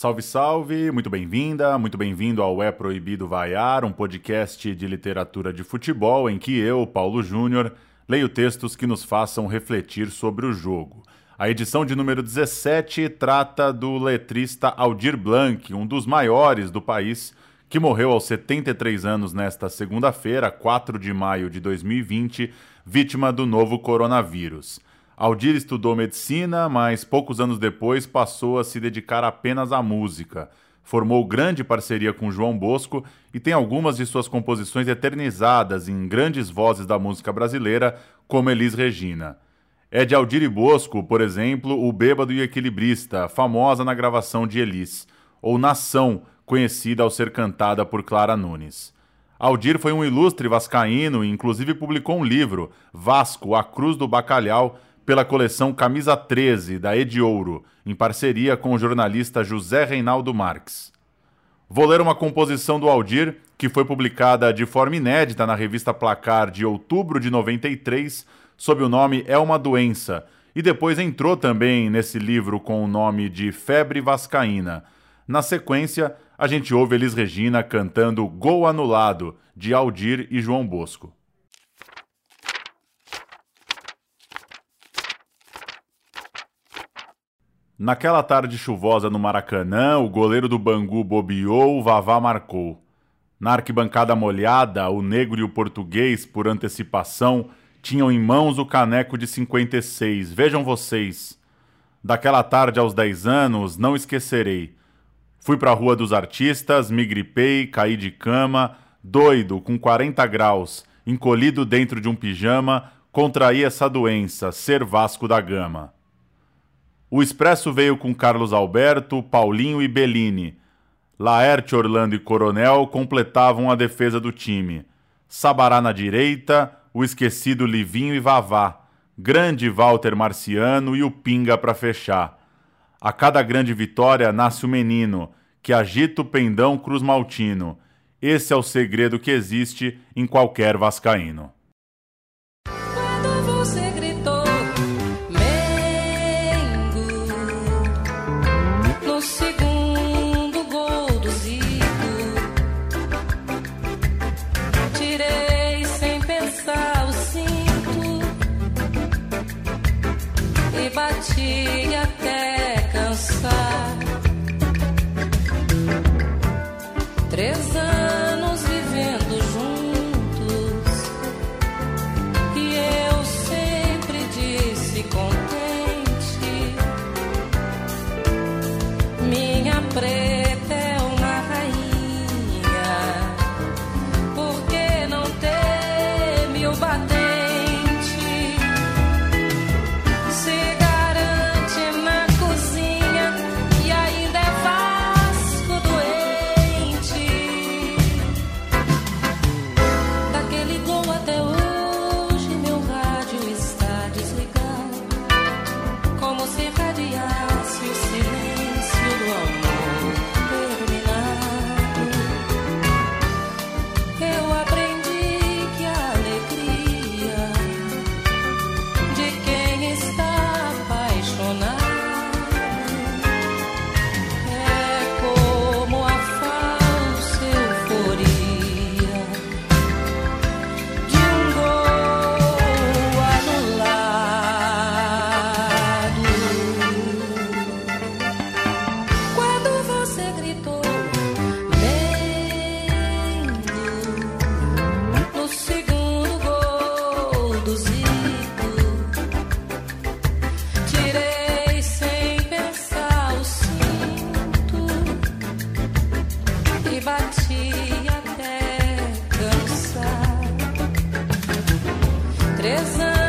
Salve, salve! Muito bem-vinda, muito bem-vindo ao É Proibido Vaiar, um podcast de literatura de futebol em que eu, Paulo Júnior, leio textos que nos façam refletir sobre o jogo. A edição de número 17 trata do letrista Aldir Blanc, um dos maiores do país, que morreu aos 73 anos nesta segunda-feira, 4 de maio de 2020, vítima do novo coronavírus. Aldir estudou medicina, mas poucos anos depois passou a se dedicar apenas à música. Formou grande parceria com João Bosco e tem algumas de suas composições eternizadas em grandes vozes da música brasileira, como Elis Regina. É de Aldir e Bosco, por exemplo, O Bêbado e Equilibrista, famosa na gravação de Elis, ou Nação, conhecida ao ser cantada por Clara Nunes. Aldir foi um ilustre vascaíno e inclusive publicou um livro, Vasco, A Cruz do Bacalhau, pela coleção Camisa 13, da Ediouro, em parceria com o jornalista José Reinaldo Marques. Vou ler uma composição do Aldir, que foi publicada de forma inédita na revista Placar de outubro de 93, sob o nome É uma Doença, e depois entrou também nesse livro com o nome de Febre Vascaína. Na sequência, a gente ouve Elis Regina cantando Gol Anulado, de Aldir e João Bosco. Naquela tarde chuvosa no Maracanã, o goleiro do Bangu bobeou, o Vavá marcou. Na arquibancada molhada, o negro e o português, por antecipação, tinham em mãos o caneco de 56. Vejam vocês. Daquela tarde aos 10 anos, não esquecerei. Fui para a Rua dos Artistas, me gripei, caí de cama, doido, com 40 graus, encolhido dentro de um pijama, contraí essa doença, ser Vasco da Gama. O Expresso veio com Carlos Alberto, Paulinho e Bellini. Laerte, Orlando e Coronel completavam a defesa do time. Sabará na direita, o esquecido Livinho e Vavá. Grande Walter Marciano e o Pinga para fechar. A cada grande vitória nasce o menino, que agita o pendão Cruz Maltino. Esse é o segredo que existe em qualquer vascaíno. Batia até. e bati até cansar. Três anos.